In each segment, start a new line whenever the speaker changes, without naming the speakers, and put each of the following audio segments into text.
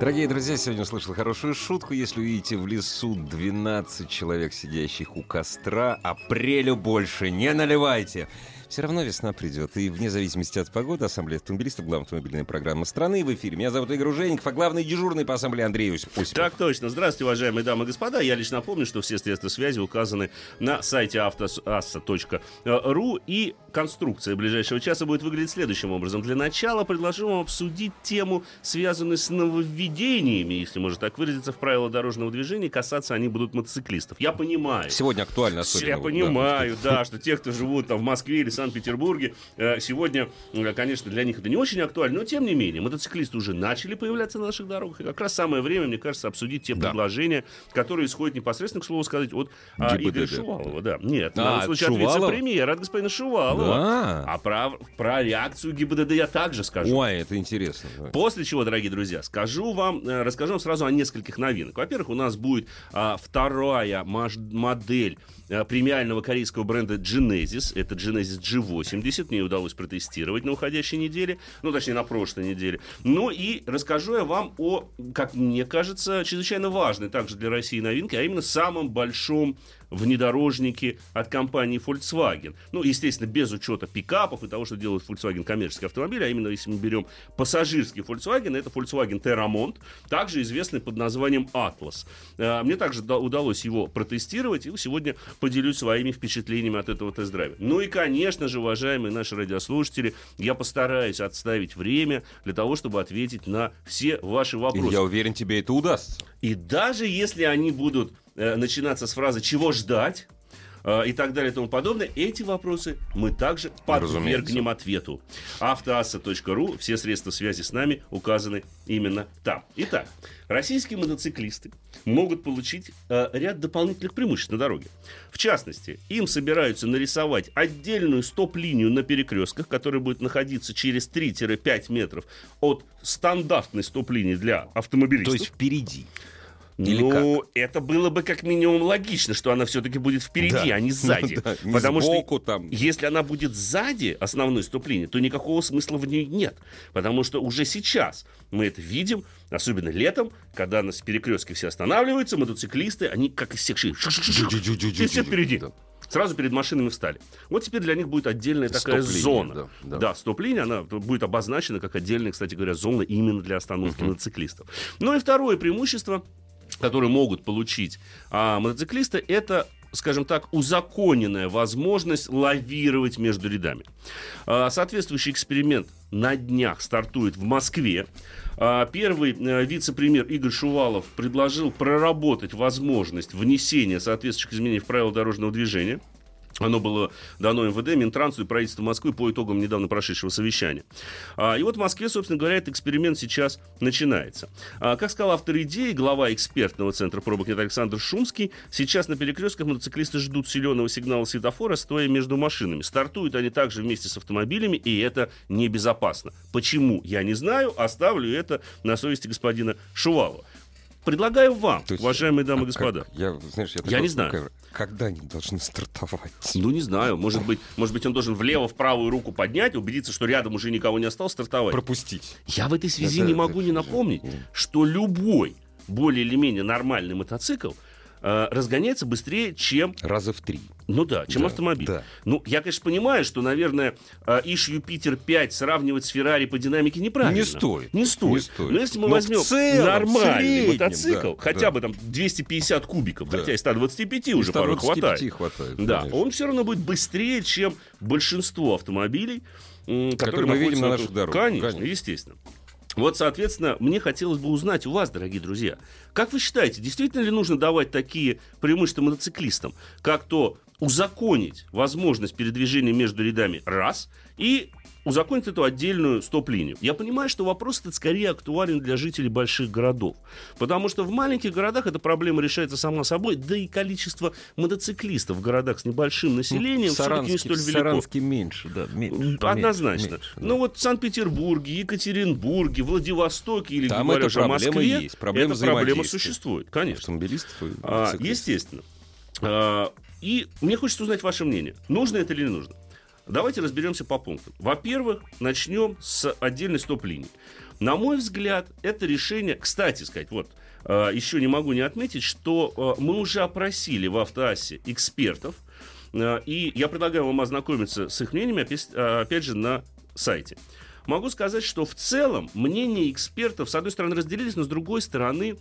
Дорогие друзья, сегодня услышал хорошую шутку. Если увидите в лесу 12 человек, сидящих у костра, апрелю больше не наливайте. Все равно весна придет. И вне зависимости от погоды, Ассамблея автомобилистов, главная автомобильная программа страны в эфире. Меня зовут Игорь Ужеников, а главный дежурный по Ассамблее Андрей Осипов.
Так точно. Здравствуйте, уважаемые дамы и господа. Я лишь напомню, что все средства связи указаны на сайте автоасса.ру и конструкция ближайшего часа будет выглядеть следующим образом. Для начала предложу вам обсудить тему, связанную с нововведениями, если можно так выразиться, в правила дорожного движения. Касаться они будут мотоциклистов. Я понимаю.
Сегодня актуально особенно.
Я понимаю, да. да, что те, кто живут там в Москве или Санкт-Петербурге, э, сегодня, э, конечно, для них это не очень актуально, но тем не менее, мотоциклисты уже начали появляться на наших дорогах, и как раз самое время, мне кажется, обсудить те
Да.
предложения, которые исходят непосредственно, к слову сказать, от а. Игоря Шувалова. Да. Нет, в
А, от
случае от вице-премьера, от господина Шувалова.
Да.
А про, про реакцию ГИБДД я также скажу.
Ой, это интересно.
После чего, дорогие друзья, скажу вам, э, расскажу вам сразу о нескольких новинок. Во-первых, у нас будет а, вторая модель премиального корейского бренда Genesis. Это Genesis G80. Мне удалось протестировать на уходящей неделе. Ну, точнее, на прошлой неделе. Ну и расскажу я вам о, как мне кажется, чрезвычайно важной также для России новинке, а именно самом большом внедорожнике от компании Volkswagen. Ну, естественно, без учета пикапов и того, что делает Volkswagen коммерческий автомобиль, а именно, если мы берем пассажирский Volkswagen, это Volkswagen Terramont, также известный под названием Atlas. Э, Мне также да- удалось его протестировать, и сегодня поделюсь своими впечатлениями от этого тест-драйва. Ну и, конечно же, уважаемые наши радиослушатели, я постараюсь отставить время для того, чтобы ответить на все ваши
И
вопросы.
я уверен, тебе это удастся.
И даже если они будут э, начинаться с фразы «чего ждать?», э, и так далее и тому подобное, эти вопросы мы также подвергнем ответу. Автоасса.ру, все средства связи с нами указаны именно там. Итак, российские мотоциклисты могут получить э, ряд дополнительных преимуществ на дороге. В частности, им собираются нарисовать отдельную стоп-линию на перекрестках, которая будет находиться через 3-5 метров от стандартной стоп-линии для автомобилистов.
То есть впереди. Или
ну, это было бы как минимум логично, что она все-таки будет впереди,
Да.
а не сзади.
Ну да, не
Потому
сбоку
что
там.
если она будет сзади основной стоп-линии, то никакого смысла в ней нет. Потому что уже сейчас мы это видим, особенно летом, когда на перекрестке все останавливаются, мотоциклисты, они как иссекшие. И все впереди. Сразу перед машинами встали. Вот теперь для них будет отдельная такая зона.
да, да.
Да, стоп-линия, она будет обозначена как отдельная, кстати говоря, зона именно для остановки мотоциклистов. Ну и второе преимущество, которое могут получить а, мотоциклисты, это скажем так, узаконенная возможность лавировать между рядами. А, Соответствующий эксперимент на днях стартует в Москве. А, Первый э, вице-премьер Игорь Шувалов предложил проработать возможность внесения соответствующих изменений в правила дорожного движения. Оно было дано МВД, Минтрансу и правительству Москвы по итогам недавно прошедшего совещания. А, И вот в Москве, собственно говоря, этот эксперимент сейчас начинается. А, Как сказал автор идеи, глава экспертного центра пробок Александр Шумский, сейчас на перекрестках мотоциклисты ждут зеленого сигнала светофора, стоя между машинами. Стартуют они также вместе с автомобилями, и это небезопасно. Почему? Я не знаю, оставлю это на совести господина Шувалова. Предлагаю вам,
То есть,
уважаемые дамы
а
и господа.
как? Я, знаешь, я,
Я не знаю.
Когда они должны стартовать?
Ну, не знаю. Может быть, может быть, он должен влево, в правую руку поднять, убедиться, что рядом уже никого не осталось, стартовать.
Пропустить.
Я в этой связи
Это-
не могу не
же-
напомнить,
Мгм.
что любой более или менее нормальный мотоцикл э, разгоняется быстрее, чем,
Раза в три.
Ну да, чем
Да,
автомобиль.
да.
Ну, я, конечно, понимаю, что, наверное, Иш Юпитер 5 сравнивать с Феррари по динамике неправильно.
Не стоит.
Не стоит.
Не стоит.
Но если мы
Но
возьмем
целом,
нормальный
среднем,
мотоцикл,
да,
хотя
да.
бы там 250 кубиков,
Да.
хотя и 125 уже
И
порой
125
хватает.
хватает.
Да,
конечно.
он все равно будет быстрее, чем большинство автомобилей, м,
Которые мы видим на наших дорогах.
Конечно,
Конечно.
естественно. Вот, соответственно, мне хотелось бы узнать у вас, дорогие друзья, как вы считаете, действительно ли нужно давать такие преимущества мотоциклистам, как то узаконить возможность передвижения между рядами раз и узаконить эту отдельную стоп-линию. Я понимаю, что вопрос этот скорее актуален для жителей больших городов. Потому что в маленьких городах эта проблема решается сама собой, да и количество мотоциклистов в городах с небольшим населением все-таки не столь велико.
Саранске меньше, да. Меньше,
Однозначно.
меньше, да.
Ну вот в Санкт-Петербурге, Екатеринбурге, Владивостоке или,
Там
говоря уже Москве,
есть, проблема
эта проблема существует, конечно.
Автомобилистов и
А, естественно. А, и мне хочется узнать ваше мнение. Нужно это или не нужно? Давайте разберемся по пунктам. Во-первых, начнем с отдельной стоп-линии. На мой взгляд, это решение... Кстати сказать, вот, а, еще не могу не отметить, что а, мы уже опросили в Автоассе экспертов, а, и я предлагаю вам ознакомиться с их мнениями, опять же, на сайте. Могу сказать, что в целом мнения экспертов, с одной стороны, разделились, но с другой стороны,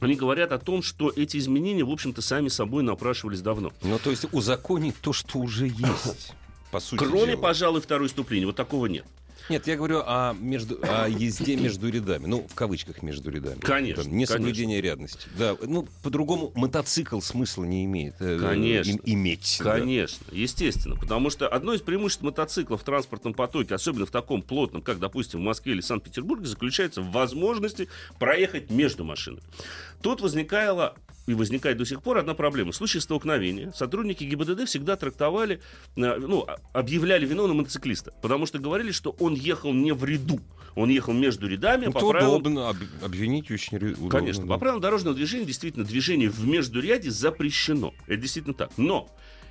они говорят о том, что эти изменения, в общем-то, сами собой напрашивались давно.
Ну, то есть узаконить то, что уже есть. По сути
Кроме,
дела.
пожалуй, второй ступени. Вот такого нет.
Нет, я говорю о, между, о езде между рядами. Ну, в кавычках между рядами.
Конечно,
Да, Несоблюдение рядности. Да, ну, по-другому мотоцикл смысла не имеет. э,
Конечно.
им- иметь. да.
Конечно, естественно. Потому что одно из преимуществ мотоцикла в транспортном потоке, особенно в таком плотном, как, допустим, в Москве или Санкт-Петербурге, заключается в возможности проехать между машинами. Тут возникала и возникает до сих пор одна проблема. В случае столкновения сотрудники ГИБДД всегда трактовали, э, ну, а- объявляли виновным мотоциклиста, потому что говорили, что он ехал не в ряду, он ехал между рядами,
Ну,
по правилам
удобно. об- обвинить очень удобно.
Конечно.
да.
По правилам дорожного движения действительно движение в междуряде запрещено. Это действительно так. Но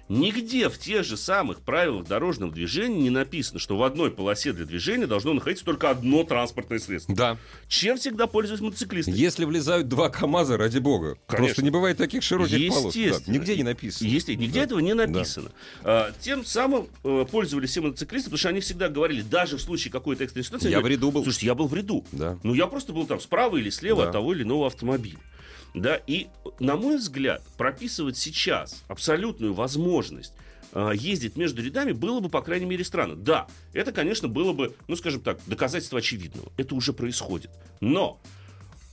нигде в тех же самых правилах дорожного движения не написано, что в одной полосе для движения должно находиться только одно транспортное средство.
Да.
Чем всегда пользуются мотоциклисты?
Если влезают два КАМАЗа, ради бога.
Конечно.
Просто не бывает таких широких полос. Да,
Естественно.
Нигде не написано.
Есть, нигде
Да.
этого не написано. А, тем самым э, пользовались все мотоциклисты, потому что они всегда говорили, даже в случае какой-то экстренной ситуации,
Я
они
в ряду был.
Слушайте, я был в ряду.
Да.
Ну, я просто был там справа или слева
Да.
от того или иного автомобиля. Да, и, на мой взгляд, прописывать сейчас абсолютную возможность а, ездить между рядами было бы, по крайней мере, странно. Да, это, конечно, было бы, ну, скажем так, доказательство очевидного. Это уже происходит. Но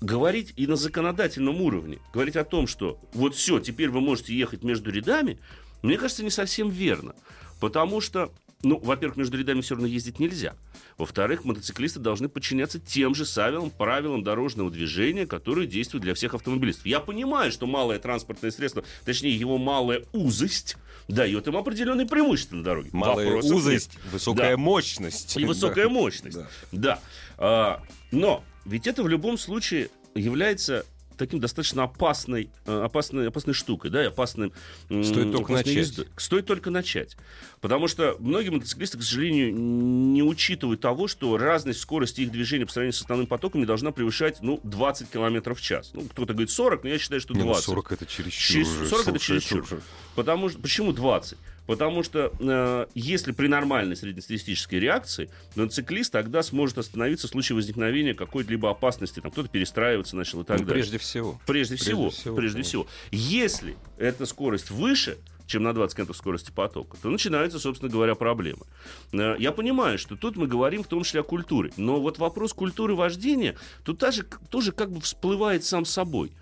говорить и на законодательном уровне, говорить о том, что вот все, теперь вы можете ехать между рядами, мне кажется, не совсем верно. Потому что, ну, во-первых, между рядами все равно ездить нельзя. Во-вторых, мотоциклисты должны подчиняться тем же правилам, правилам дорожного движения, которые действуют для всех автомобилистов. Я понимаю, что малое транспортное средство, точнее, его малая узость, дает им определенные преимущества на дороге.
Малая
Вопросов
узость,
нет.
высокая
Да.
мощность.
И высокая
Да.
мощность.
Да.
Да. А, но ведь это в любом случае является таким достаточно опасной, э, опасной, опасной штукой, да, и опасным...
Стоит только начать.
ездой. Стоит только начать. Потому что многие мотоциклисты, к сожалению, не учитывают того, что разность скорости их движения по сравнению с основным потоком не должна превышать, ну, 20 км в час. Ну, кто-то говорит 40, но я считаю, что
Не, ну,
20.
40 это чересчур.
Через-
уже.
40 это
Слушай,
чересчур. Потому что, почему 20? Потому что э, если при нормальной среднестатистической реакции, мотоциклист тогда сможет остановиться в случае возникновения какой-либо опасности. Там кто-то перестраиваться начал и так
Ну,
далее.
прежде всего.
Прежде
Прежде
всего,
всего,
прежде
конечно.
всего. Если эта скорость выше, чем на 20 км скорости потока, то начинаются, собственно говоря, проблемы. Э, Я понимаю, что тут мы говорим в том числе о культуре, но вот вопрос культуры вождения тут тоже, тоже как бы всплывает сам собой.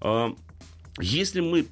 А, Если мы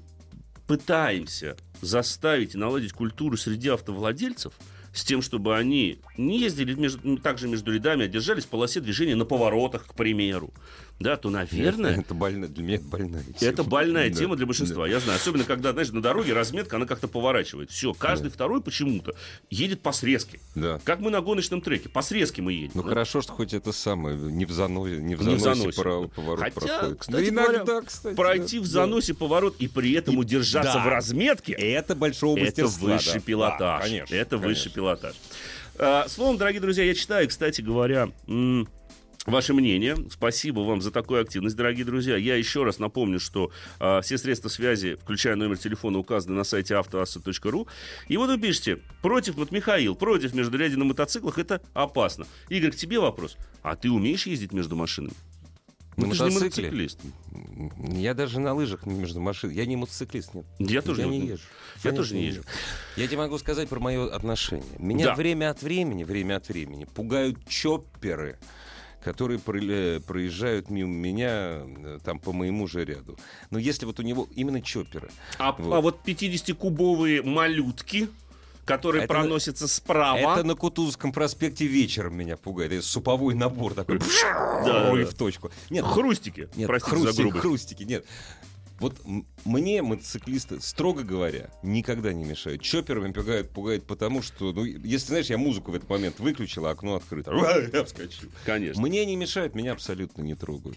пытаемся заставить и наладить культуру среди автовладельцев, с тем, чтобы они не ездили между, также между рядами, а держались в полосе движения на поворотах, к примеру, да, то, наверное,
Это, это больно, для меня это больная тема.
это больная
Да.
тема для большинства. Я знаю. Особенно, когда, знаешь, на дороге разметка, она как-то поворачивает. Все, каждый второй почему-то едет по срезке.
Да.
Как мы на гоночном треке. По срезке мы едем.
Ну
да?
хорошо, что хоть это самое, не в заносе, не в
Не в
заносе, поворот
Хотя,
проходит.
кстати
Да иногда,
говоря,
кстати,
Пройти
да.
в заносе поворот и при этом
И-
удержаться
да.
в разметке.
Это большого
Это
мастерства.
высший
да.
пилотаж.
Да, конечно.
это
конечно.
высший пилотаж. А, словом, дорогие друзья, я читаю, кстати говоря, м, Ваше мнение. Спасибо вам за такую активность, дорогие друзья. Я еще раз напомню, что а, все средства связи, включая номер телефона, указаны на сайте автоасса.ру. И вот вы пишете, против, вот Михаил, против междурядия на мотоциклах, это опасно. Игорь, к тебе вопрос. А ты умеешь ездить между машинами?
На
Ну, ты же не мотоциклист.
Я даже на лыжах между машин. Я не мотоциклист, нет.
Я тоже
я
не-
не езжу.
Я
Конечно,
тоже не езжу.
Я тебе могу сказать про мое отношение. Меня
Да.
время от времени, время от времени пугают чопперы, которые проезжают мимо меня э, там по моему же ряду. Но если вот у него именно чопперы.
А
Вот.
а вот 50-кубовые малютки, который
Это на-
проносится справа.
Это на Кутузовском проспекте вечером меня пугает. Это суповой набор такой.
Да,
и в точку. Нет,
Хрустики.
Нет,
Простите
хрустики,
за грубость.
хрустики, нет. Вот мне мотоциклисты, строго говоря, никогда не мешают. Чоперами пугают, пугают потому, что, ну, если, знаешь, я музыку в этот момент выключил, а окно открыто. Я вскочил.
Конечно.
Мне не мешают, меня абсолютно не трогают.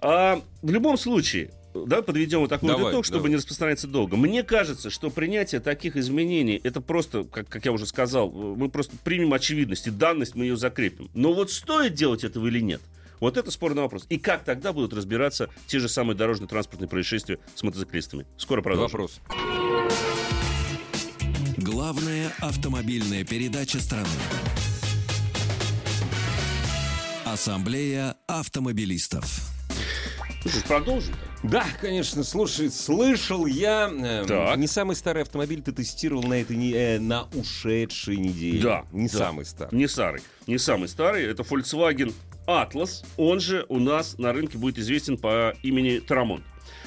А, в любом случае, да, подведем вот такой
Давай,
итог, чтобы
давай.
не распространяться долго. Мне кажется, что принятие таких изменений, это просто, как, как я уже сказал, мы просто примем очевидность, и данность мы ее закрепим. Но вот стоит делать этого или нет? Вот это спорный вопрос. И как тогда будут разбираться те же самые дорожно-транспортные происшествия с мотоциклистами? Скоро продолжим.
Вопрос.
Главная автомобильная передача страны. Ассамблея автомобилистов.
Ну что ж, продолжим.
Да, конечно, слушай, слышал я. э,
Так.
Не самый старый автомобиль ты тестировал на этой э, на ушедшей неделе.
Да,
Не
да.
самый старый.
Не старый. Не самый старый. Это Volkswagen Atlas. Он же у нас на рынке будет известен по имени Тарамон.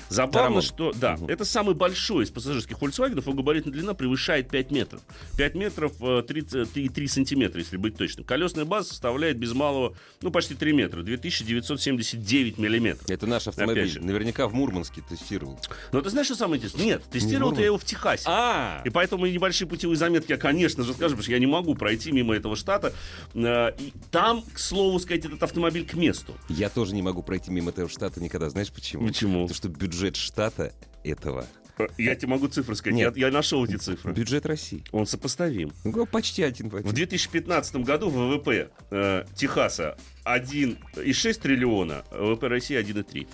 Забавно,
Тарамон.
что, да,
Мгм.
это самый большой из пассажирских Volkswagen, его габаритная длина превышает 5 метров. 5 метров э, 33 сантиметра, если быть точным. Колесная база составляет без малого, ну, почти 3 метра, 2979 миллиметров.
Это наш автомобиль. Наверняка в Мурманске тестировал.
Но ты знаешь, что самое интересное? Нет, тестировал
Не
я его в Техасе.
А,
И поэтому небольшие путевые заметки я, конечно же, скажу, потому что я не могу пройти мимо этого штата. Э, и там, к слову сказать, этот автомобиль к месту.
я тоже не могу пройти мимо этого штата никогда. Знаешь почему?
Почему?
Потому что бюджет штата этого.
Я тебе могу цифры сказать.
Нет.
Я, я нашел эти цифры.
Бюджет России.
Он сопоставим.
Ну, почти один в
В
один.
2015 году ВВП э, Техаса 1,6 триллиона, а ВВП России 1,3.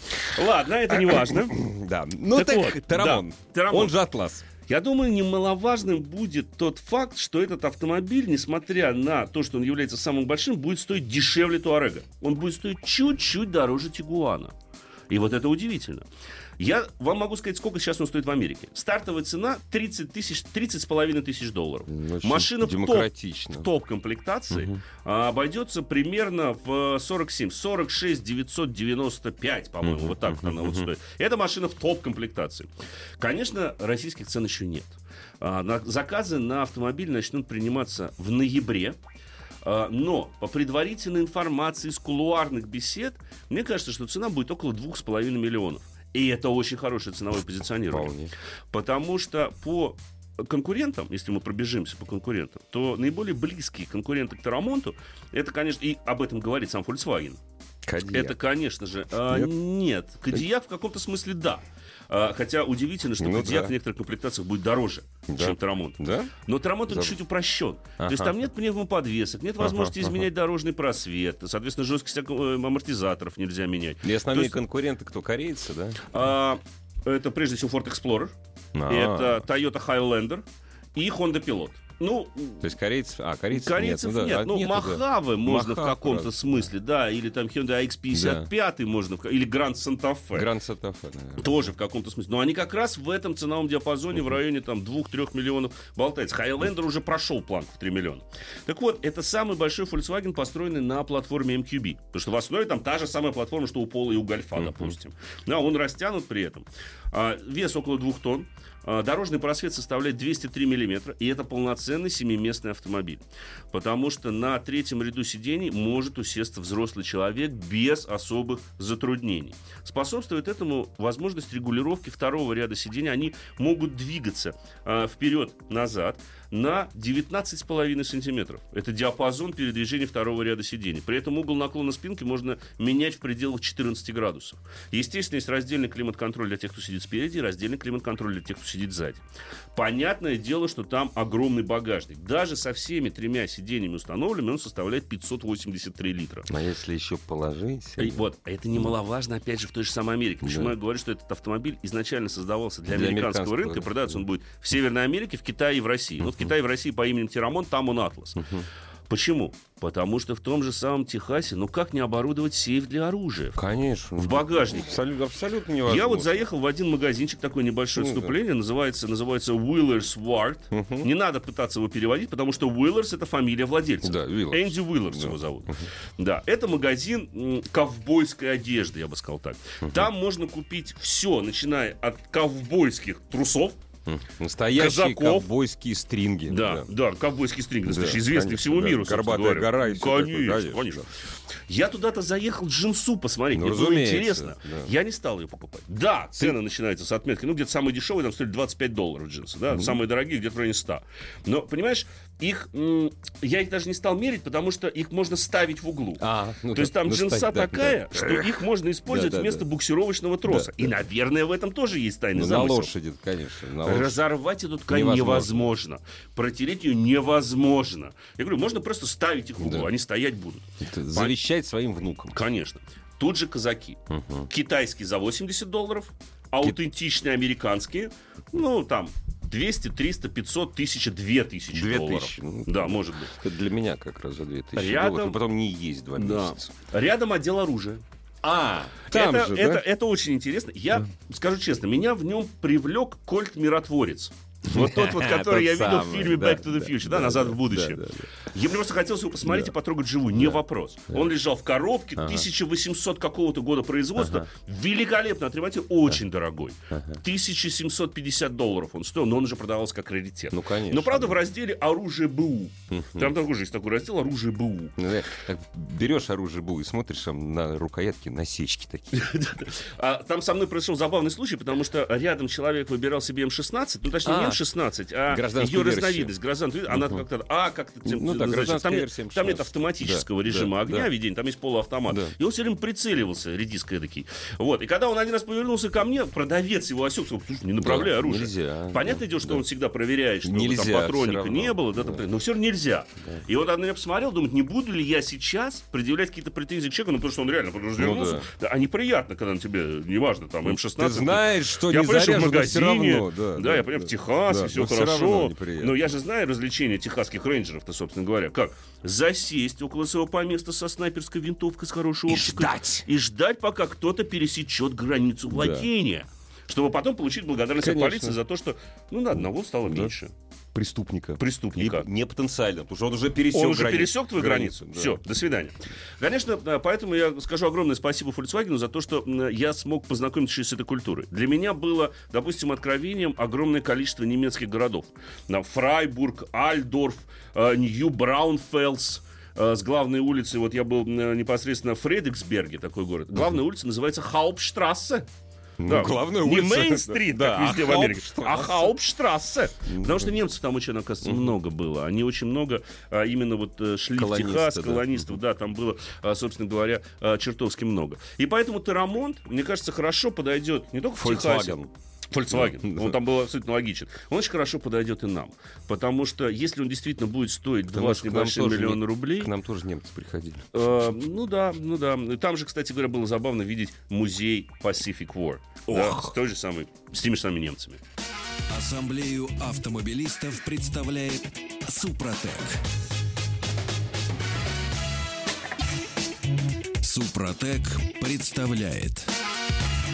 Ладно, это не важно.
Да. Ну
Так
так,
вот,
Тарамон.
да, Тарамон.
Он же Атлас.
Я думаю, немаловажным будет тот факт, что этот автомобиль, несмотря на то, что он является самым большим, будет стоить дешевле Туарега. Он будет стоить чуть-чуть дороже Тигуана. И вот это удивительно. Я вам могу сказать, сколько сейчас он стоит в Америке. Стартовая цена 30 тысяч, 30 с половиной тысяч долларов.
Ну, Очень
Машина в топ, в топ-комплектации а, обойдется примерно в 47, 46 995, по-моему,
Мгм,
вот так вот она вот стоит. Это машина в топ-комплектации. Конечно, российских цен еще нет. А, заказы на автомобиль начнут приниматься в ноябре. А, Но по предварительной информации из кулуарных бесед, мне кажется, что цена будет около 2,5 миллионов. И это очень хорошее ценовое позиционирование.
Вполне.
Потому что по конкурентам, если мы пробежимся по конкурентам, то наиболее близкие конкуренты к Тарамонту, это, конечно, и об этом говорит сам Volkswagen.
Кадьяк.
Это, конечно же, а,
Нет?
нет. Кадьяк в каком-то смысле да. А, хотя удивительно, что
Ну
Кадьяк
да.
в некоторых комплектациях будет дороже,
Да.
чем Тарамонт.
Да?
Но Тарамонт он
Заб-
чуть упрощен. То есть
Ага.
там нет пневмоподвесок, нет
Ага,
возможности
ага.
изменять дорожный просвет, соответственно, жесткость амортизаторов нельзя менять.
И основные
есть-
конкуренты кто? Корейцы, да?
А, это прежде всего Ford Explorer,
А,
это Toyota Highlander и Honda Pilot. Ну,
То есть корейцев... А, корейцев,
корейцев
нет.
нет.
да.
Ну,
А, нету, да.
Махавы можно в
Махав,
каком-то
правда.
смысле, да, или там Hyundai X55 можно, в ка- или Grand Santa Fe.
Гранд Сатафе, наверное.
Тоже в каком-то смысле. Но они как раз в этом ценовом диапазоне в районе там 2-3 миллионов болтается. Highlander уже прошел план в 3 миллиона. Так вот, это самый большой Volkswagen, построенный на платформе MQB. Потому что в основе там та же самая платформа, что у Пола и у Гольфа, допустим. Да, он растянут при этом. А, вес около 2 тонн. А, Дорожный просвет составляет 203 миллиметра, и это полноценный семиместный автомобиль. Потому что на третьем ряду сидений может усесться взрослый человек без особых затруднений. Способствует этому возможность регулировки второго ряда сидений. Они могут двигаться а, вперед-назад на 19,5 сантиметров. Это диапазон передвижения второго ряда сидений. При этом угол наклона спинки можно менять в пределах 14 градусов. Естественно, есть раздельный климат-контроль для тех, кто сидит спереди, и раздельный климат-контроль для тех, кто сидит сзади. Понятное дело, что там огромный багажник. Даже со всеми тремя сиденьями установленными он составляет 583 литра.
А если еще положить...
И вот, а это немаловажно, опять же, в той же самой Америке. Почему
Да.
я говорю, что этот автомобиль изначально создавался для,
Для
американского,
американского
рынка, и продаться он будет в Северной Америке, в Китае и в России. Вот и в России по имени Тирамон, там он Атлас. Почему? Потому что в том же самом Техасе, ну как не оборудовать сейф для оружия?
Конечно.
В багажнике.
Абсолютно, абсолютно невозможно.
Я вот заехал в один магазинчик, такое небольшое
Ну да.
отступление, называется, называется Wheelers Ward. Не надо пытаться его переводить, потому что Wheelers это фамилия владельца.
Да, Wheelers.
Энди Уиллерс
Да.
его зовут. Да, это магазин ковбойской одежды, я бы сказал так. Там можно купить все, начиная от ковбойских трусов,
Настоящие
Казаков.
ковбойские стринги.
Да, да, ковбойский стринг,
Да,
настоящий, известный
конечно,
всему
да.
миру,
Горбатая гора и такое,
Конечно,
конечно.
Я туда-то заехал джинсу посмотреть,
Ну,
мне было интересно.
да.
Я не стал ее покупать. Да, цены начинаются с отметки, ну, где-то самые дешевые, там стоили 25 долларов джинсы, да, самые дорогие где-то в районе 100. Но, понимаешь, их, я их даже не стал мерить, потому что их можно ставить в углу.
А, ну
То
да,
есть там
ну,
джинса
кстати, да,
такая,
да.
что их можно использовать
Да, да,
вместо
да.
буксировочного троса.
Да,
И,
да.
наверное, в этом тоже есть тайный
Ну, на
замысел.
лошади, конечно. на
Разорвать эту ткань
Невозможно.
невозможно. Протереть ее невозможно. Я говорю, можно просто ставить их в углу,
Да.
они стоять будут.
Это Завещать своим внукам.
Конечно. Тут же казаки. Китайские за 80 долларов, аутентичные американские, ну, там, 200, 300, 500, 1000, 2000
Две
долларов.
тысячи, ну,
да, может быть.
Это для меня как раз за 2000
Рядом-
долларов. И потом не есть два
Да.
месяца.
Рядом отдел оружия.
А, там
это,
же,
это,
да?
это очень интересно. Я скажу честно, меня в нем привлек Кольт Миротворец. Вот тот вот, который я видел в фильме Back to the Future, да, назад в будущее. Я просто хотелось его посмотреть и потрогать живую, не вопрос. Он лежал в коробке 1800 какого-то года производства, великолепно отремонтирован, очень дорогой. 1750 долларов он стоил, но он уже продавался как раритет.
Ну, конечно,
Но правда
да.
в разделе оружие БУ. Там тоже есть такой раздел оружие БУ.
Ну, берешь оружие БУ и смотришь там на рукоятке насечки такие.
А там со мной произошел забавный случай, потому что рядом человек выбирал себе М16, ну точнее не
А,
М16, а ее разновидность, гражданскую, она как-то, а как-то
Ну да, гражданская
там, нет, там нет
М16.
автоматического
Да,
режима
да,
огня
да.
ведения, там есть полуавтомат.
Да.
И он все время прицеливался, редиска эдакий. Вот. И когда он один раз повернулся ко мне, продавец его осек, сказал, не направляй
Да,
оружие.
нельзя.
Понятное дело, что
Да.
он всегда проверяет, чтобы
Нельзя,
там патронника
равно.
не было, да, там,
Да.
но все равно нельзя. И вот он на меня посмотрел, думает, не буду ли я сейчас предъявлять какие-то претензии к человеку, ну потому что он реально развернулся.
Ну
да. А неприятно, когда на тебе, неважно, там, М16.
Ты знаешь, что
я
не
что
заряжено, все равно. Да,
да, я понимаю, в Техасе
да,
все хорошо. Но я же знаю развлечения техасских рейнджеров-то, собственно говоря. Как? Засесть около своего поместа со снайперской винтовкой с хорошей
И
оптикой.
ждать.
И ждать, пока кто-то пересечет границу владения. Чтобы потом получить благодарность от
Конечно.
полиции за то, что ну, на одного стало меньше.
Преступника.
Преступника.
Либо не потенциально, потому что он уже пересек
Он уже
границу.
пересек твою границу.
да.
Все, до свидания. Конечно, да, поэтому я скажу огромное спасибо Volkswagen за то, что я смог познакомиться с этой культурой. Для меня было, допустим, откровением огромное количество немецких городов. Фрайбург, Альдорф, э, Нью-Браунфелс. э, С главной улицы, вот я был непосредственно в Фредексберге, такой город. Главная улица называется Хаупштрассе.
Ну, главная
не
улица.
Мейн-стрит,
Да,
как везде
а
в Америке, а
Хаупштрассе.
Потому что немцев там очень, оказывается, много было. Они очень много а, именно вот э, шли
Колонисты,
в Техас,
да.
колонистов, да, там было, а, собственно говоря, а, чертовски много. И поэтому Терамонт, мне кажется, хорошо подойдет не только в Техасе.
Volkswagen. Да.
Он там был абсолютно логичен. Он очень хорошо подойдет и нам. Потому что если он действительно будет стоить
Потому
2 с
что к нам
небольшим
тоже
миллиона рублей...
К нам тоже немцы приходили.
Э, ну да, ну да. Там же, кстати говоря, было забавно видеть музей Pacific War. Да, с той же самой, с теми же самыми немцами.
Ассамблею автомобилистов представляет Супротек. Супротек представляет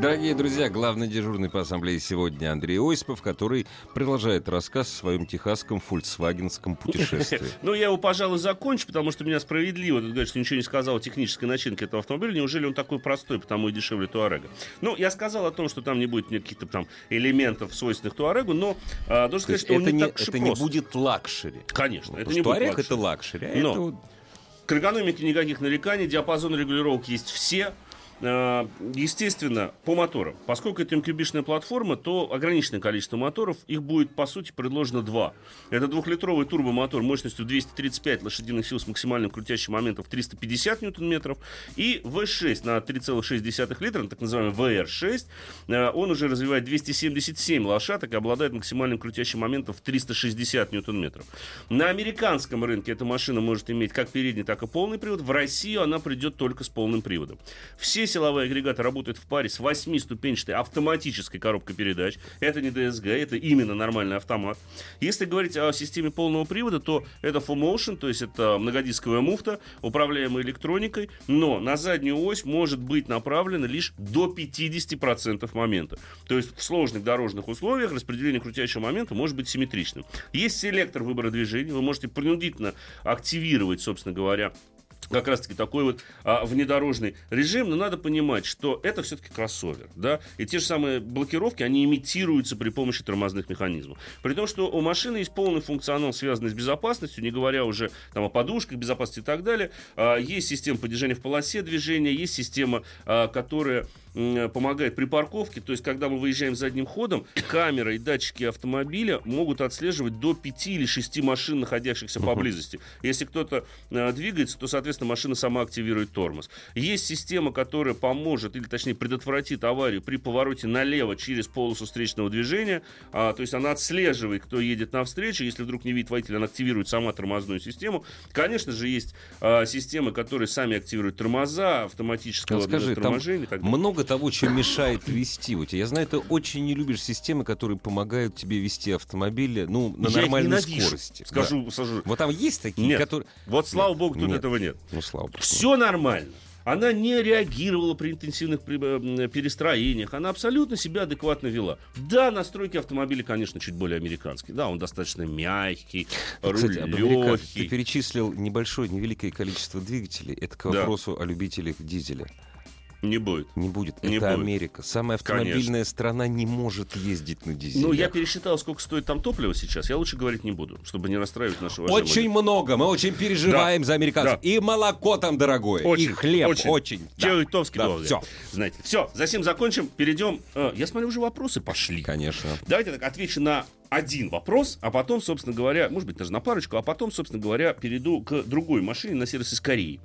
Дорогие друзья, главный дежурный по ассамблее сегодня Андрей Осипов, который продолжает рассказ о своем техасском фольксвагенском путешествии.
Ну, я его, пожалуй, закончу, потому что меня справедливо тут говорят, что ничего не сказал о технической начинке этого автомобиля. Неужели он такой простой, потому и дешевле Туарега? Ну, я сказал о том, что там не будет никаких там элементов, свойственных Туарегу, но а, должен сказать, что он
это
не
не,
так
это не будет luxury.
Конечно, это
Потому
не будет
Туарег
luxury.
это luxury, а это
К эргономике никаких нареканий, диапазон регулировок есть все. Э, Естественно, по моторам. Поскольку это кубичная платформа, то ограниченное количество моторов, их будет, по сути, предложено два. Это двухлитровый турбомотор мощностью 235 лошадиных сил с максимальным крутящим моментом в 350 ньютон-метров и V6 на 3,6 литра, так называемый VR6. Э, Он уже развивает 277 лошадок и обладает максимальным крутящим моментом в 360 ньютон-метров. На американском рынке эта машина может иметь как передний, так и полный привод. В Россию она придет только с полным приводом. Все силовые агрегаты работают в паре с 8-ступенчатой автоматической коробкой передач. Это не DSG, это именно нормальный автомат. Если говорить о системе полного привода, то это full motion, то есть это многодисковая муфта, управляемая электроникой, но на заднюю ось может быть направлена лишь до 50% момента. То есть в сложных дорожных условиях распределение крутящего момента может быть симметричным. Есть селектор выбора движения, вы можете принудительно активировать, собственно говоря, как раз-таки такой вот а, внедорожный режим, но надо понимать, что это все-таки кроссовер, да, и те же самые блокировки, они имитируются при помощи тормозных механизмов. При том, что у машины есть полный функционал, связанный с безопасностью, не говоря уже там о подушках безопасности и так далее. А, есть система поддержания в полосе движения, есть система, а, которая помогает при парковке. То есть, когда мы выезжаем задним ходом, камера и датчики автомобиля могут отслеживать до 5 или 6 машин, находящихся поблизости. Если кто-то э, двигается, то, соответственно, машина сама активирует тормоз. Есть система, которая поможет, или точнее предотвратит аварию при повороте налево через полосу встречного движения. А, то есть она отслеживает, кто едет навстречу. Если вдруг не видит водителя, она активирует сама тормозную систему. Конечно же, есть а, системы, которые сами активируют тормоза, автоматического
скажи,
торможения.
Там много много того, что мешает вести. Вот я знаю, ты очень не любишь системы, которые помогают тебе вести автомобиль, ну, на
я
нормальной скорости.
Скажу, да. скажу.
Вот там есть такие,
нет.
которые...
Вот слава богу, тут
нет.
этого нет.
Ну, слава богу.
Все нормально. Она не реагировала при интенсивных э, перестроениях. Она абсолютно себя адекватно вела. Да, настройки автомобиля, конечно, чуть более американские. Да, он достаточно мягкий,
Кстати,
легкий.
Ты перечислил небольшое, невеликое количество двигателей. Это к вопросу да. о любителях дизеля.
Не будет.
Не будет.
Не
Это
будет.
Америка. Самая автомобильная
Конечно.
страна не может ездить на дизеле.
Ну, я пересчитал, сколько стоит там топливо сейчас. Я лучше говорить не буду, чтобы не расстраивать нашего
Очень много. Мы очень переживаем
Да.
за американцев.
Да.
И молоко там дорогое.
Очень,
и хлеб
очень.
очень. Да. Да, всё.
Знаете. Все, за сим закончим. Перейдем. э, я смотрю, уже вопросы пошли.
Конечно.
Давайте так отвечу на один вопрос, а потом, собственно говоря, может быть, даже на парочку, а потом, собственно говоря, перейду к другой машине на сервис из Кореи.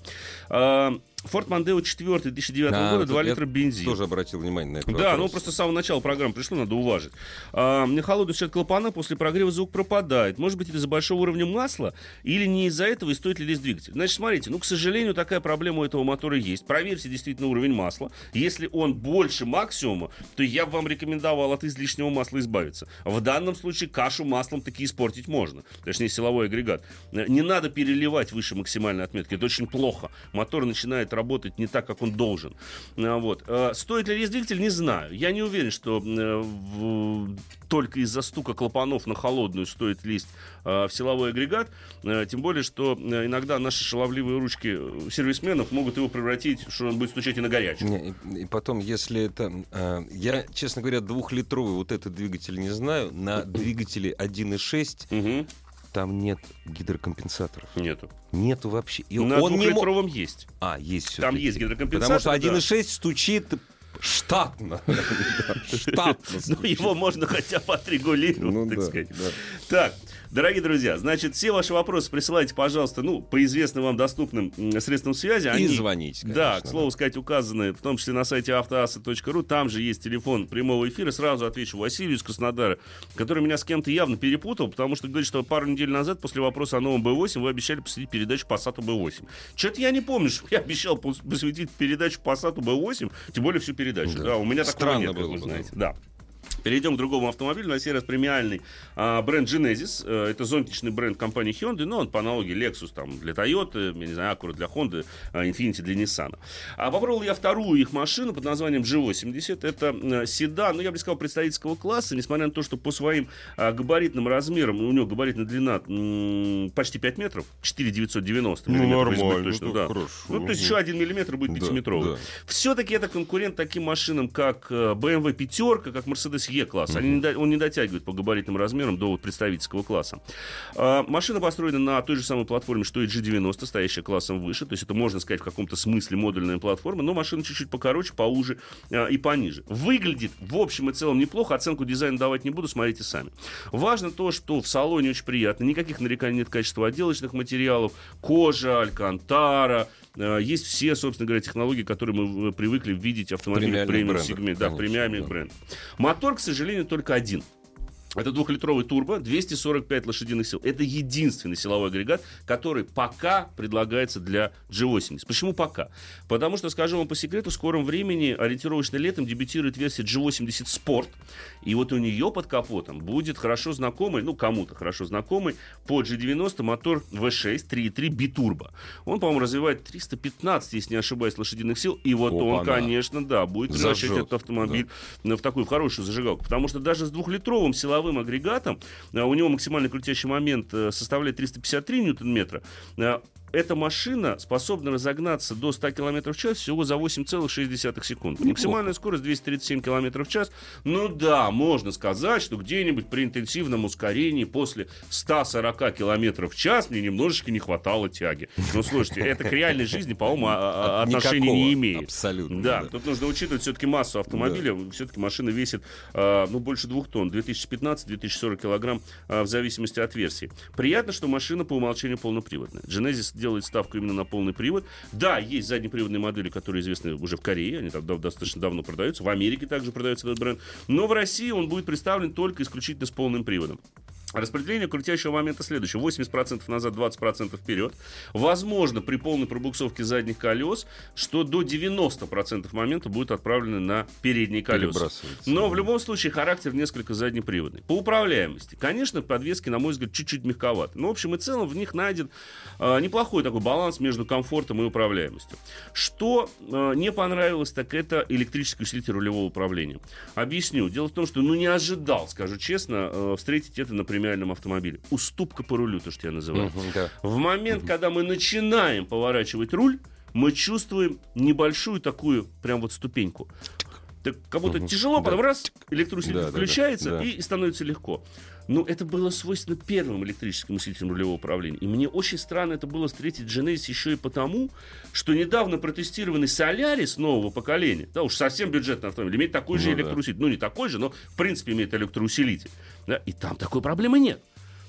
Ford Mondeo 4 2009
А,
года,
тут
2
я
литра бензин.
Тоже обратил внимание на это.
Да, ну просто с самого начала программы пришло, надо уважить. А, мне холодный свет клапана, после прогрева звук пропадает. Может быть, это из-за большого уровня масла или не из-за этого, и стоит ли лезть двигатель? Значит, смотрите, ну, к сожалению, такая проблема у этого мотора есть. Проверьте действительно уровень масла. Если он больше максимума, то я бы вам рекомендовал от излишнего масла избавиться. В данном случае кашу маслом таки испортить можно. Точнее, силовой агрегат. Не надо переливать выше максимальной отметки. Это очень плохо. Мотор начинает работать не так, как он должен. А, Вот. А, Стоит ли лезть двигатель, не знаю. Я не уверен, что э, в- только из-за стука клапанов на холодную стоит лезть э, в силовой агрегат. Э, Тем более, что э, иногда наши шаловливые ручки э, сервисменов могут его превратить, что он будет стучать и на горячую.
Не, и, потом, если это... э, я, честно говоря, двухлитровый вот этот двигатель не знаю. На двигателе 1.6
Мгм.
Там нет гидрокомпенсаторов.
Нету.
Нету вообще. И
на
он не мо-
двухлитровом есть.
А, есть все
Там есть гидрокомпенсатор.
Потому что
да.
1.6 стучит штатно. Штатно
Ну, его можно хотя бы отрегулировать,
Ну
так
да,
сказать.
да.
Так, дорогие друзья, значит, все ваши вопросы присылайте, пожалуйста, ну, по известным вам доступным средствам связи.
И
Они,
звоните,
Да,
конечно,
к слову сказать, указаны, в том числе на сайте автоаса.ру, там же есть телефон прямого эфира. Сразу отвечу Василию из Краснодара, который меня с кем-то явно перепутал, потому что говорит, что пару недель назад, после вопроса о новом Б8, вы обещали посвятить передачу Passat B8. Что-то я не помню, что я обещал пос- посвятить передачу Passat B8, тем более всю передачу.
Да.
Да, у меня такого
Странно
нет,
было
вы
бы,
знаете. Да. Перейдем к другому автомобилю, на сей раз премиальный а, бренд Genesis. Э, Это зонтичный бренд компании Hyundai, но он по аналогии Lexus там, для Toyota, я не знаю, Acura для Honda, а, Infiniti для Nissan. А попробовал я вторую их машину под названием G80. Это э, седан, ну я бы сказал, представительского класса, несмотря на то, что по своим а, габаритным размерам, у него габаритная длина м, почти 5 метров, 4,990
Ну,
миллиметров,
нормально,
точным,
ну,
да.
хорошо.
Ну, то есть еще 1 миллиметр будет
Да,
5-метровый.
да.
Все-таки это конкурент таким машинам, как э, BMW пятерка, как Mercedes E-класс. Они не он не дотягивает по габаритным размерам до вот представительского класса. А, машина построена на той же самой платформе, что и G90, стоящая классом выше. То есть это, можно сказать, в каком-то смысле модульная платформа, но машина чуть-чуть покороче, поуже а, и пониже. Выглядит в общем и целом неплохо. Оценку дизайна давать не буду, смотрите сами. Важно то, что в салоне очень приятно. Никаких нареканий нет качества отделочных материалов. Кожа, алькантара, Э, Есть все, собственно говоря, технологии, которые мы привыкли видеть в автомобилях
Премиальных
премиум сегменте. Да, премиальных
да.
брендов. Мотор, к сожалению, только один. Это двухлитровый турбо, 245 лошадиных сил. Это единственный силовой агрегат, который пока предлагается для G80. Почему пока? Потому что, скажу вам по секрету, в скором времени, ориентировочно летом, дебютирует версия G80 Sport. И вот у нее под капотом будет хорошо знакомый, ну, кому-то хорошо знакомый, по G90 мотор V6 3.3 битурбо. Он, по-моему, развивает 315, если не ошибаюсь, лошадиных сил. И вот
Опа-на.
он, конечно, да, будет превращать этот автомобиль в такую хорошую зажигалку. Потому что даже с двухлитровым силовым агрегатом, а, у него максимальный крутящий момент э, составляет 353 ньютон-метра, а, эта машина способна разогнаться до 100 км в час всего за 8,6 секунд. Максимальная скорость 237 км в час. Ну да, можно сказать, что где-нибудь при интенсивном ускорении после 140 км в час мне немножечко не хватало тяги. Ну, слушайте, это к реальной жизни, по-моему, а- а- отношения
Никакого.
не имеет.
Абсолютно.
Да, тут нужно учитывать все-таки массу автомобиля. Все-таки машина весит а, ну, больше двух тонн, 2015-2040 килограмм, а, в зависимости от версии. Приятно, что машина по умолчанию полноприводная. Genesis делает ставку именно на полный привод. Да, есть заднеприводные модели, которые известны уже в Корее, они там достаточно давно продаются. В Америке также продается этот бренд. Но в России он будет представлен только исключительно с полным приводом. Распределение крутящего момента следующее. 80% назад, 20% вперед. Возможно, при полной пробуксовке задних колес, что до 90% момента будет отправлено на передние колеса. Но в любом случае характер несколько заднеприводный. По управляемости. Конечно, подвески, на мой взгляд, чуть-чуть мягковаты. Но в общем и целом в них найден э, неплохой такой баланс между комфортом и управляемостью. Что э, не понравилось, так это электрический усилитель рулевого управления. Объясню. Дело в том, что ну не ожидал, скажу честно, э, встретить это на премиальном автомобиле. Уступка по рулю, то, что я называю.
Мгм, да.
В момент, когда мы начинаем поворачивать руль, мы чувствуем небольшую такую прям вот ступеньку. Так как будто
Мгм.
тяжело, потом
Да.
раз, электросвет
Да, да, да,
включается
да.
и становится легко. Ну, это было свойственно первым электрическим усилителям рулевого управления. И мне очень странно это было встретить Genesis еще и потому, что недавно протестированный Солярис нового поколения, да уж совсем бюджетный автомобиль, имеет такой же
Ну да.
электроусилитель. Ну, не такой же, но в принципе имеет электроусилитель. Да, и там такой проблемы нет.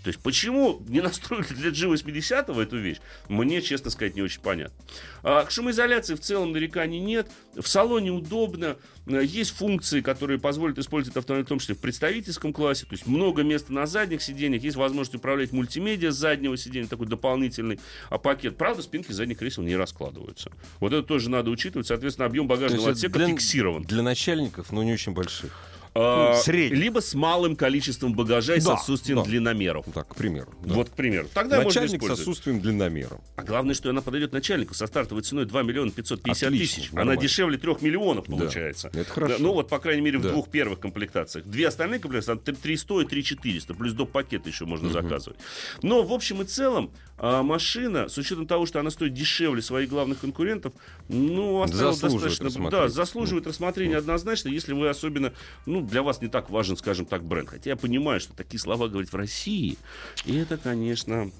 То есть почему не настроили для G80 эту вещь, мне, честно сказать, не очень понятно. А, к шумоизоляции в целом нареканий нет. В салоне удобно. Э, Есть функции, которые позволят использовать автомобиль, в том числе в представительском классе. То есть много места на задних сиденьях. Есть возможность управлять мультимедиа с заднего сиденья, такой дополнительный а, пакет. Правда, спинки задних кресел не раскладываются. Вот это тоже надо учитывать. Соответственно, объем багажного отсека
для,
фиксирован.
для начальников, но не очень больших.
А,
средний.
Либо с малым количеством багажа и с
Да,
отсутствием
да.
длинномеров.
Ну, Так, к примеру. да.
Вот, к примеру. Тогда
Начальник с отсутствием длинномера.
А главное, что она подойдет начальнику со стартовой ценой 2 миллиона 550
Отлично,
тысяч.
нормально.
Она дешевле 3 миллионов получается.
это хорошо.
Да, Ну вот, по крайней мере, в
Да.
двух первых комплектациях. Две остальные комплектации, там 300 и 3400, плюс доп. пакет еще можно заказывать. Но в общем и целом а, машина, с учетом того, что она стоит дешевле своих главных конкурентов, ну, оставила
Заслуживает
достаточно... Да, заслуживает рассмотрения однозначно, если вы особенно, ну, для вас не так важен, скажем так, бренд. Хотя я понимаю, что такие слова говорить в России, и это, конечно,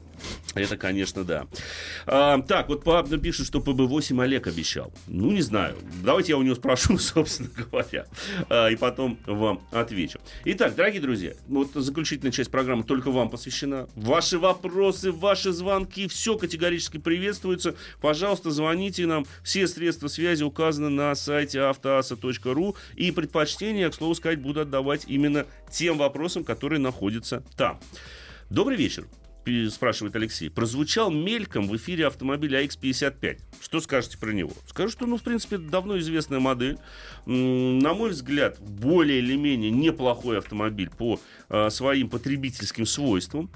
это, конечно, да. А, так, вот Пап пишет, что ПБ-8 Олег обещал. Ну, не знаю. Давайте я у него спрошу, собственно говоря. А, и потом вам отвечу. Итак, дорогие друзья, вот заключительная часть программы только вам посвящена. Ваши вопросы, ваши звонки, все категорически приветствуется. Пожалуйста, звоните нам. Все средства связи указаны на сайте автоаса.ру. И предпочтение, к слову сказать, буду отдавать именно тем вопросам, которые находятся там. Добрый вечер спрашивает Алексей, прозвучал мельком в эфире автомобиля AX55. Что скажете про него? Скажу, что, ну, в принципе, давно известная модель. На мой взгляд, более или менее неплохой автомобиль по а, своим потребительским свойствам.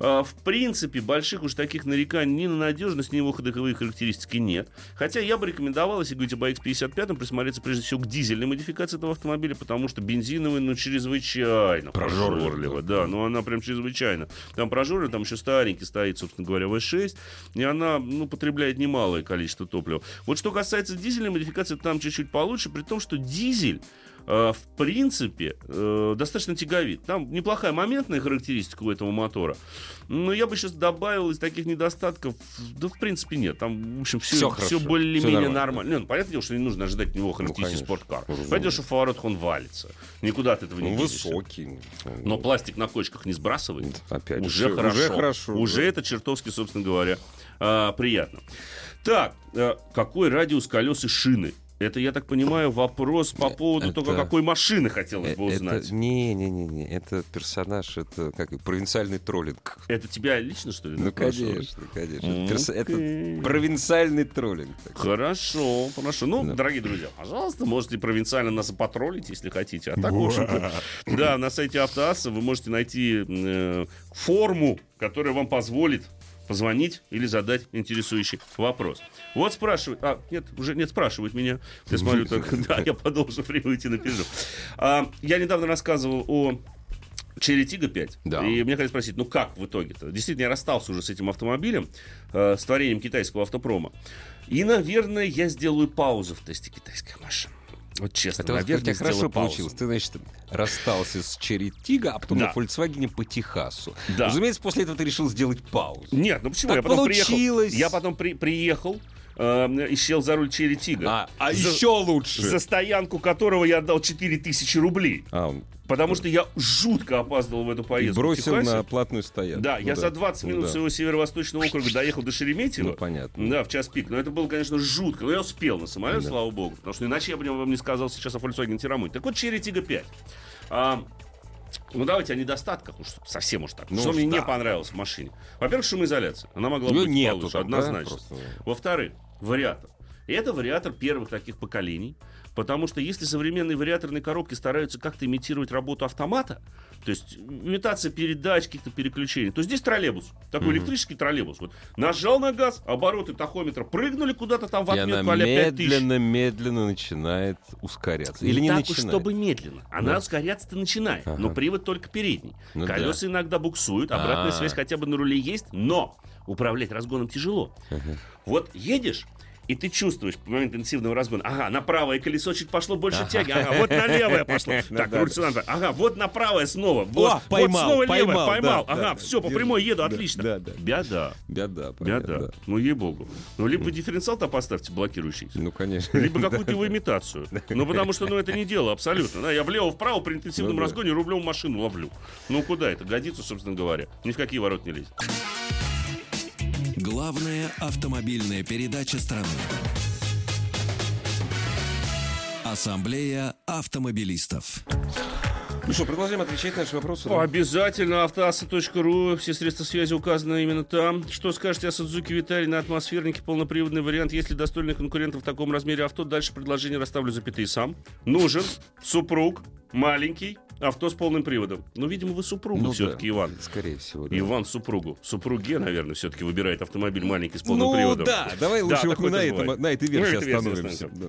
А, В принципе, больших уж таких нареканий ни на надежность, ни его ходовые характеристики нет. Хотя я бы рекомендовал, если говорить об AX55, присмотреться прежде всего к дизельной модификации этого автомобиля, потому что бензиновый, ну, чрезвычайно
прожорлива.
Да, ну она прям чрезвычайно. Там прожорлива, там еще старенький стоит, собственно говоря, V6, и она, ну, потребляет немалое количество топлива. Вот что касается дизельной модификации, там чуть-чуть получше, при том, что дизель э, в принципе, э, достаточно тяговит. Там неплохая моментная характеристика у этого мотора. Но я бы сейчас добавил из таких недостатков, да, в принципе, нет. Там, в общем, все, все,
хорошо, всё
более-менее
нормально.
нормально. Не, ну, понятное дело, что не нужно ожидать от него характеристики спорткар.
Ну, разумеется.
Понятно, что в поворотах он валится. Никуда от этого не
Ну,
денешься.
высокий.
Но пластик на кочках не сбрасывает.
Опять
уже,
же,
хорошо.
уже хорошо,
Уже это чертовски, собственно говоря, а, приятно. Так, а, какой радиус колес и шины? Это, я так понимаю, вопрос по поводу
это-
только какой машины хотелось бы
Э,
узнать.
Это, не, не, не, не, это персонаж, это как провинциальный троллинг.
Это тебя лично, что ли?
Ну, конечно, конечно.
М,
Перс- Это провинциальный троллинг.
Хорошо, хорошо. Ну,
Да.
дорогие друзья, пожалуйста, можете провинциально нас потроллить, если хотите. А так, в да, на сайте Автоасса вы можете найти э, форму, которая вам позволит позвонить или задать интересующий вопрос. Вот спрашивают... А, нет, уже нет, спрашивают меня. Я смотрю, так, да, я подумал, что время уйти напишу. А, я недавно рассказывал о Tiggo 5.
Да.
И мне хотели спросить, ну как в итоге-то? Действительно, я расстался уже с этим автомобилем, э, с творением китайского автопрома. И, наверное, я сделаю паузу в тесте китайских машин. Вот честно,
Это как у
наверное,
тебя хорошо
паузу.
получилось. Ты, значит, расстался с Черри Тига, а потом
Да.
на Volkswagen по Техасу.
Да.
Разумеется, после этого ты решил сделать паузу.
Нет, ну почему?
Так
я потом
получилось.
приехал. Я потом при- приехал э, и сел за руль Черри Тига.
А, а
За-
еще лучше.
За стоянку которого я отдал 4000 рублей.
А,
Потому что я жутко опаздывал в эту
и
поездку. в
бросил на платную стоянку.
Да,
Ну
я за 20
Ну
минут
да.
своего северо-восточного округа доехал до Шереметьево.
Ну, понятно.
Да, в час пик. Но это было, конечно, жутко. Но я успел на самолет,
Да.
слава богу. Потому что иначе я бы вам не сказал сейчас о Volkswagen Тирамонте. Так вот, Cherry Tiggo 5. А, ну, давайте о недостатках. Уж совсем уж так.
Ну
что
уж
мне не
да.
понравилось в машине? Во-первых, шумоизоляция. Она могла
Её
быть
нету
получше,
там, да,
однозначно.
просто?
Во-вторых, вариатор. И это вариатор первых таких поколений. Потому что если современные вариаторные коробки стараются как-то имитировать работу автомата, то есть имитация передач, каких-то переключений, то здесь троллейбус, такой электрический троллейбус. Вот нажал на газ, обороты тахометра прыгнули куда-то там в отметку а 5000.
медленно-медленно начинает ускоряться. Или не
так
начинает.
уж, чтобы медленно. Она
Да.
ускоряться-то начинает,
Ага.
но привод только передний.
Ну
Колеса иногда буксуют, обратная
А.
связь хотя бы на руле есть, но управлять разгоном тяжело. Вот едешь, и ты чувствуешь в момент интенсивного разгона, ага, на правое колесо чуть пошло больше тяги, ага, вот на левое пошло.
Ну
Так, руль сюда, ага, вот на правое снова, вот,
поймал,
снова левое,
поймал,
ага, все, по прямой еду, отлично.
да, да.
Беда,
Беда,
беда.
да.
Ну, ей-богу. Ну, либо дифференциал-то поставьте блокирующийся.
Ну, конечно.
Либо какую-то его имитацию. Ну, потому что, ну, это не дело абсолютно. Да, я влево-вправо при интенсивном
Ну
разгоне рублем машину ловлю. Ну, куда это годится, собственно говоря? Ни в какие ворот не лезет.
Главная автомобильная передача страны. Ассамблея автомобилистов.
Ну что, продолжаем отвечать на наши вопросы.
О, Обязательно автоасса.ру, все средства связи указаны именно там. Что скажете о Судзуки Витаре на атмосфернике, полноприводный вариант? Есть ли достойных конкурентов в таком размере авто? Дальше предложение расставлю запятые сам. Нужен супруг, маленький, авто с полным приводом. Ну, видимо, вы супругу
Ну
все-таки,
да,
Иван.
Скорее всего, да.
Иван супругу. Супруге, наверное, все-таки выбирает автомобиль маленький с полным
Ну
приводом.
да, давай
Да,
лучше вот
такое
мы на, этом, на этой
Ну,
версии
версии
остановимся. Да.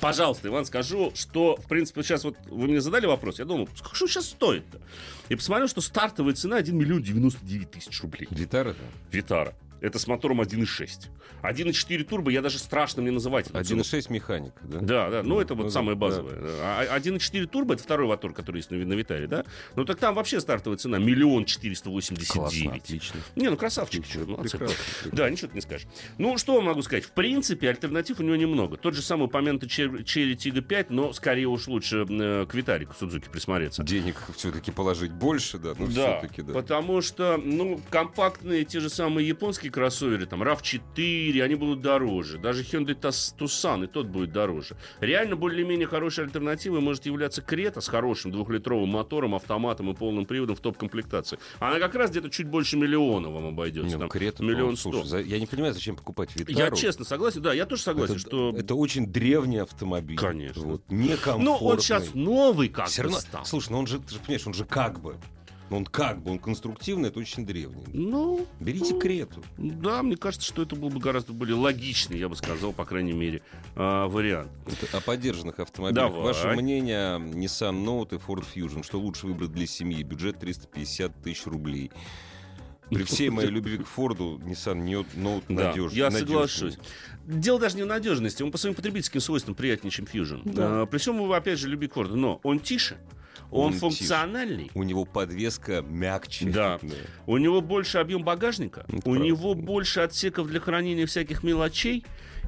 Пожалуйста, Иван, скажу, что, в принципе, сейчас вот вы мне задали вопрос, я думал, сколько что сейчас стоит-то? И посмотрел, что стартовая цена 1 миллион 99 тысяч рублей.
Витара,
Витара. Это с мотором 1.6. 1.4 турбо я даже страшно мне называть. эту цену.
1.6 механика, да?
Да, да, ну это
Ну,
вот самое
да.
базовое. А 1.4 турбо это второй мотор, который есть на, на Витаре, да? Ну так там вообще стартовая цена миллион четыреста восемьдесят
отлично.
Не, ну красавчик, чё, молодцы.
Прекрасно, прекрасно.
Да, ничего ты не скажешь. Ну, что могу сказать? В принципе, альтернатив у него немного. Тот же самый упомянутый Чер- Cherry Tiggo 5, но скорее уж лучше э, к Витаре, к Судзуки присмотреться.
Денег все-таки положить больше, да? Ну,
да,
все-таки, да.
потому что, ну, компактные те же самые японские кроссоверы, там, RAV4, они будут дороже. Даже Hyundai Tucson, и тот будет дороже. Реально, более-менее хорошей альтернативой может являться Крета с хорошим двухлитровым мотором, автоматом и полным приводом в топ-комплектации. Она как раз где-то чуть больше миллиона вам обойдется.
Не, ну,
там,
Крета,
миллион сто.
я не понимаю, зачем покупать Витару.
Я честно согласен, да, я тоже согласен,
это,
что...
это очень древний автомобиль.
Конечно.
Вот, некомфортный.
Ну, он сейчас новый как
Все
бы
равно,
стал.
слушай, ну он же, ты же понимаешь, он же как бы. Ну, он как бы, он конструктивный, это очень древний.
Ну,
Берите
ну,
Крету.
Да, мне кажется, что это был бы гораздо более логичный, я бы сказал, по крайней мере, а, вариант.
Это о поддержанных автомобилях.
Давай.
Ваше мнение Nissan Note и Ford Fusion. Что лучше выбрать для семьи? Бюджет 350 тысяч рублей. При всей моей любви к Форду, Nissan Note
Да,
надежный.
я соглашусь. Дело даже не в надежности, он по своим потребительским свойствам приятнее, чем Fusion.
Да.
А, при всем опять же, любви к Форду, но он тише, он,
Он
функциональный,
У него подвеска мягче.
Да. у него больше объем багажника,
Это
у
правда.
него больше отсеков для хранения всяких мелочей,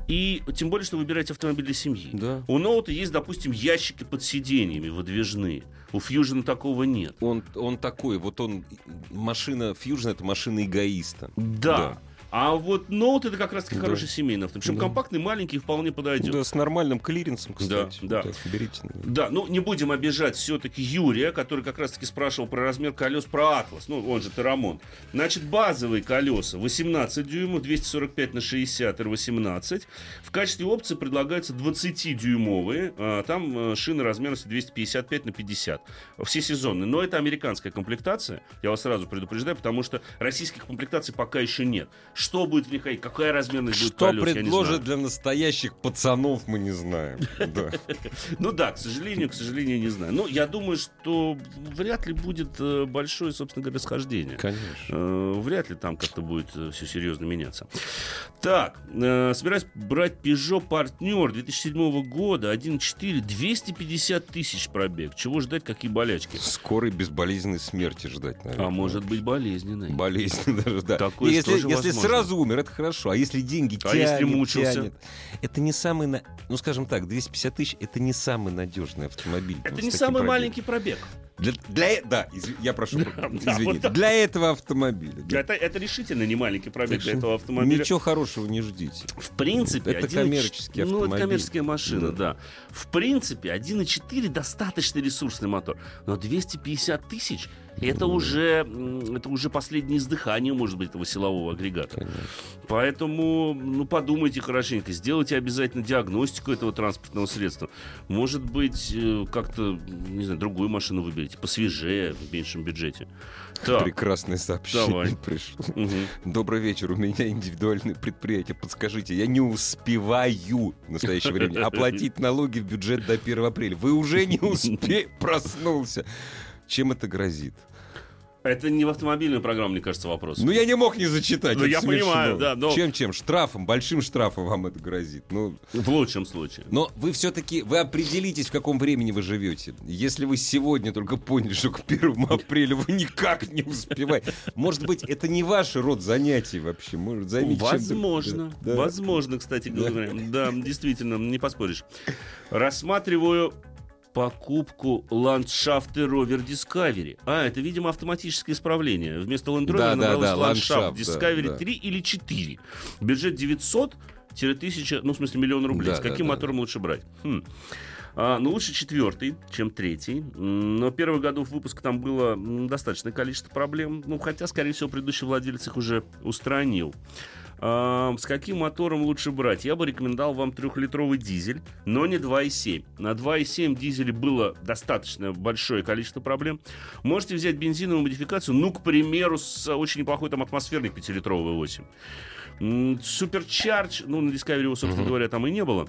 и тем более, что вы выбираете автомобиль для семьи.
Да.
У Ноута есть, допустим, ящики под сиденьями выдвижные. У Fusion такого нет.
Он, он такой, вот он, машина Fusion это машина эгоиста.
Да. А вот ноут это как раз-таки
Да.
хороший семейный автомобиль. Причем
Да.
компактный, маленький, вполне подойдет.
Да, с нормальным клиренсом, кстати.
да.
Так, берите.
Да, ну не будем обижать все-таки Юрия, который как раз-таки спрашивал про размер колес, про Атлас, ну он же Терамон. Значит, базовые колеса 18 дюймов, 245 на 60 R18. В качестве опции предлагаются 20-дюймовые, а, там э, шины размерностью 255 на 50. Все сезонные, но это американская комплектация, я вас сразу предупреждаю, потому что российских комплектаций пока еще нет. Что будет в них, ходить, какая размерность будет
Что
колес, знаю.
для настоящих пацанов, мы не знаем.
Ну да, к сожалению, к сожалению, не знаю. Но я думаю, что вряд ли будет э, большое, собственно говоря, расхождение.
Конечно.
Э, Вряд ли там как-то будет все серьезно меняться. Так, э, собираюсь брать Peugeot Partner 2007 года, 1.4, 250 тысяч пробег. Чего ждать, какие болячки?
Скорой безболезненной смерти ждать, наверное.
А может быть болезненной.
Болезненно даже, да.
Такое
если,
тоже
если
возможно.
Сразу умер, это хорошо. А если деньги
А
тянет,
если мучился?
тянет, это не самый, на- ну скажем так, 250 тысяч, это не самый надежный автомобиль.
Это не самый
пробегом.
маленький пробег.
Для, для- да, изв- я прошу,
Да,
извините.
вот.
Для этого автомобиля. да.
Это, это решительно не маленький пробег для этого автомобиля.
Ничего хорошего не ждите.
В принципе,
Это
1,4
коммерческий
Ну, это
автомобиль.
коммерческая машина,
Да.
да. В принципе, 1.4 достаточно ресурсный мотор. Но 250 тысяч это уже, м, это уже последнее издыхание, может быть, этого силового агрегата.
Конечно.
Поэтому, ну, подумайте хорошенько, сделайте обязательно диагностику этого транспортного средства. Может быть, э, как-то, не знаю, другую машину выберите, посвежее, в меньшем бюджете. Так,
Прекрасное сообщение
Давай.
пришло.
мгм.
Добрый вечер, у меня индивидуальное предприятие. Подскажите, я не успеваю в настоящее время оплатить налоги в бюджет до 1 апреля. Вы уже не успе... проснулся. Чем это грозит?
Это не в автомобильную программу, мне кажется, вопрос.
Ну, я не мог не зачитать.
Ну, я
смешно.
понимаю, да, но-
Чем-чем? Штрафом, большим штрафом вам это грозит. Ну,
В лучшем случае.
но вы все-таки, вы определитесь, в каком времени вы живете. Если вы сегодня только поняли, что к 1 апреля вы никак не успеваете. Может быть, это не ваш род занятий вообще. Может, займитесь чем-то-
Возможно.
Да, да.
Возможно, кстати
Да.
говоря. Да, действительно, не поспоришь. Рассматриваю покупку ландшафты Rover Discovery. А, это, видимо, автоматическое исправление. Вместо Land Rover
Да, да,
набралось
да,
ландшафт
ландшафт, да,
Discovery
да.
3 или 4. Бюджет 900 1000, ну, в смысле, миллион рублей.
Да,
С
да,
каким
да,
мотором лучше брать? Хм. А, ну, лучше четвертый, чем третий. Но первых годов выпуска там было достаточное количество проблем. Ну, хотя, скорее всего, предыдущий владелец их уже устранил. А, с каким мотором лучше брать? Я бы рекомендовал вам трехлитровый дизель, но не 2,7. На 2,7 дизеле было достаточно большое количество проблем. Можете взять бензиновую модификацию, ну, к примеру, с очень неплохой там атмосферной 5-литровый 8. Суперчардж, ну, на Discovery его, собственно говоря, там и не было.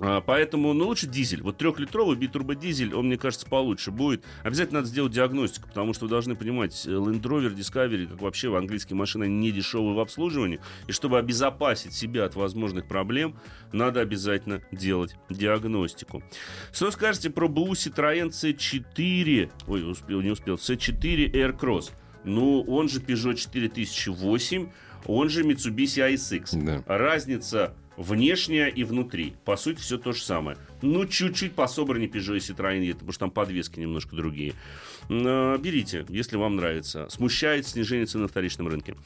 А, Поэтому, ну, лучше дизель. Вот трехлитровый битурбодизель, он, мне кажется, получше будет. Обязательно надо сделать диагностику, потому что вы должны понимать, э, Land Rover, Discovery, как вообще в английские машины, они не дешевые в обслуживании. И чтобы обезопасить себя от возможных проблем, надо обязательно делать диагностику. Что скажете про БУ Citroёn C4? Ой, успел, не успел. C4 Aircross. Ну, он же Peugeot 4008, он же Mitsubishi ASX.
Да.
Разница внешняя и внутри. По сути, все то же самое. Ну, чуть-чуть пособраннее Peugeot и Citroёn едет, потому что там подвески немножко другие. А, Берите, если вам нравится. Смущает снижение цен на вторичном рынке.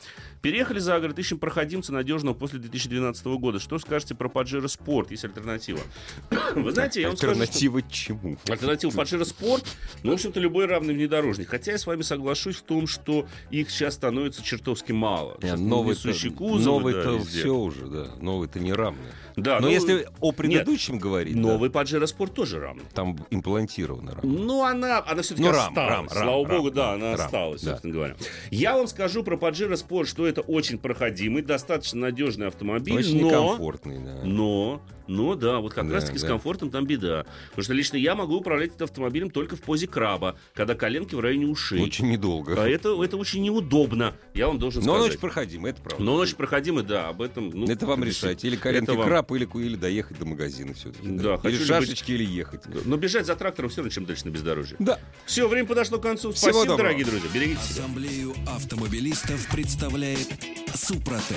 Переехали за город, ищем проходимца надежного после 2012 года. Что скажете про Pajero Sport? Есть альтернатива. Вы знаете, я вам скажу,
Альтернатива чему?
Альтернатива Pajero Sport, ну, в общем-то, любой равный внедорожник. Хотя я с вами соглашусь в том, что их сейчас становится чертовски мало.
Новый-то,
кузовы, да,
все уже, да. Новый-то не равный.
Да,
Но
ну,
если о предыдущем говорить, да,
Новый Pajero Sport тоже равный.
там имплантировано равно.
Ну, она, она все-таки
Ну, рам,
осталась.
Рам, рам,
Слава
рам,
богу, да,
рам,
она
рам,
осталась,
да.
собственно говоря. Я вам скажу про Pajero Sport, что это очень проходимый, достаточно надежный автомобиль,
Очень
но...
некомфортный, да.
Но, но да, вот как
Да,
раз-таки с
да.
комфортом там беда. Потому что лично я могу управлять этим автомобилем только в позе краба, когда коленки в районе ушей.
Очень недолго.
А это, это очень неудобно, я вам должен
Но он
сказать.
очень проходимый, это правда.
Но он очень проходимый, да, об этом... ну,
это вам решать. Или коленки
вам.
краб, или, или доехать до магазина все-таки.
Да, хочу
Или
ли
шашечки, или ехать.
Но бежать за трактором все равно, чем дальше на бездорожье.
Да.
Все, время подошло к концу.
Всего
Спасибо,
доброго.
дорогие друзья. Берегите себя.
Ассамблею автомобилистов представляет Супротек.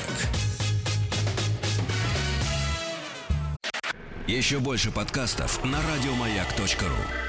Еще больше подкастов на радиомаяк.ру.